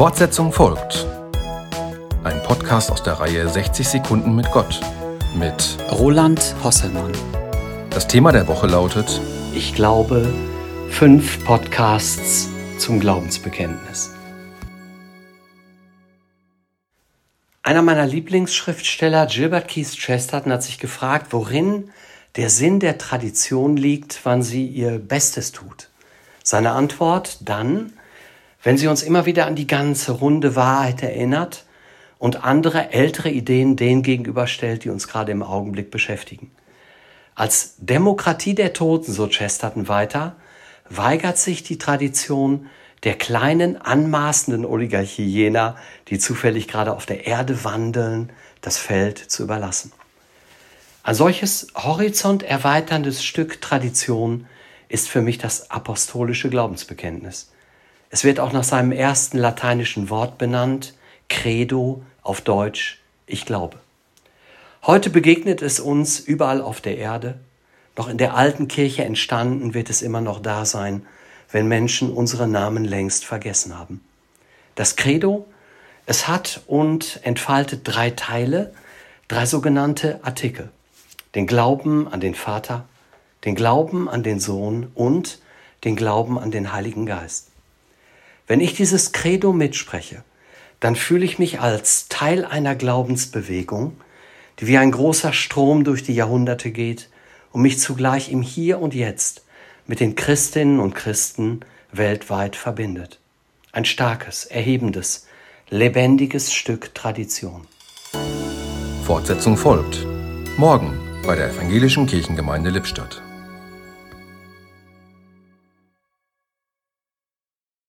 Fortsetzung folgt. Ein Podcast aus der Reihe 60 Sekunden mit Gott mit Roland Hosselmann. Das Thema der Woche lautet Ich glaube, fünf Podcasts zum Glaubensbekenntnis. Einer meiner Lieblingsschriftsteller, Gilbert Keith Chesterton, hat sich gefragt, worin der Sinn der Tradition liegt, wann sie ihr Bestes tut. Seine Antwort dann, wenn sie uns immer wieder an die ganze runde Wahrheit erinnert und andere ältere Ideen denen gegenüberstellt, die uns gerade im Augenblick beschäftigen. Als Demokratie der Toten, so Chesterton weiter, weigert sich die Tradition der kleinen, anmaßenden Oligarchie jener, die zufällig gerade auf der Erde wandeln, das Feld zu überlassen. Ein solches horizonterweiterndes Stück Tradition ist für mich das apostolische Glaubensbekenntnis. Es wird auch nach seinem ersten lateinischen Wort benannt, Credo auf Deutsch, ich glaube. Heute begegnet es uns überall auf der Erde, noch in der alten Kirche entstanden wird es immer noch da sein, wenn Menschen unsere Namen längst vergessen haben. Das Credo, es hat und entfaltet drei Teile, drei sogenannte Artikel. Den Glauben an den Vater, den Glauben an den Sohn und den Glauben an den Heiligen Geist. Wenn ich dieses Credo mitspreche, dann fühle ich mich als Teil einer Glaubensbewegung, die wie ein großer Strom durch die Jahrhunderte geht und mich zugleich im Hier und Jetzt mit den Christinnen und Christen weltweit verbindet. Ein starkes, erhebendes, lebendiges Stück Tradition. Fortsetzung folgt. Morgen bei der Evangelischen Kirchengemeinde Lippstadt.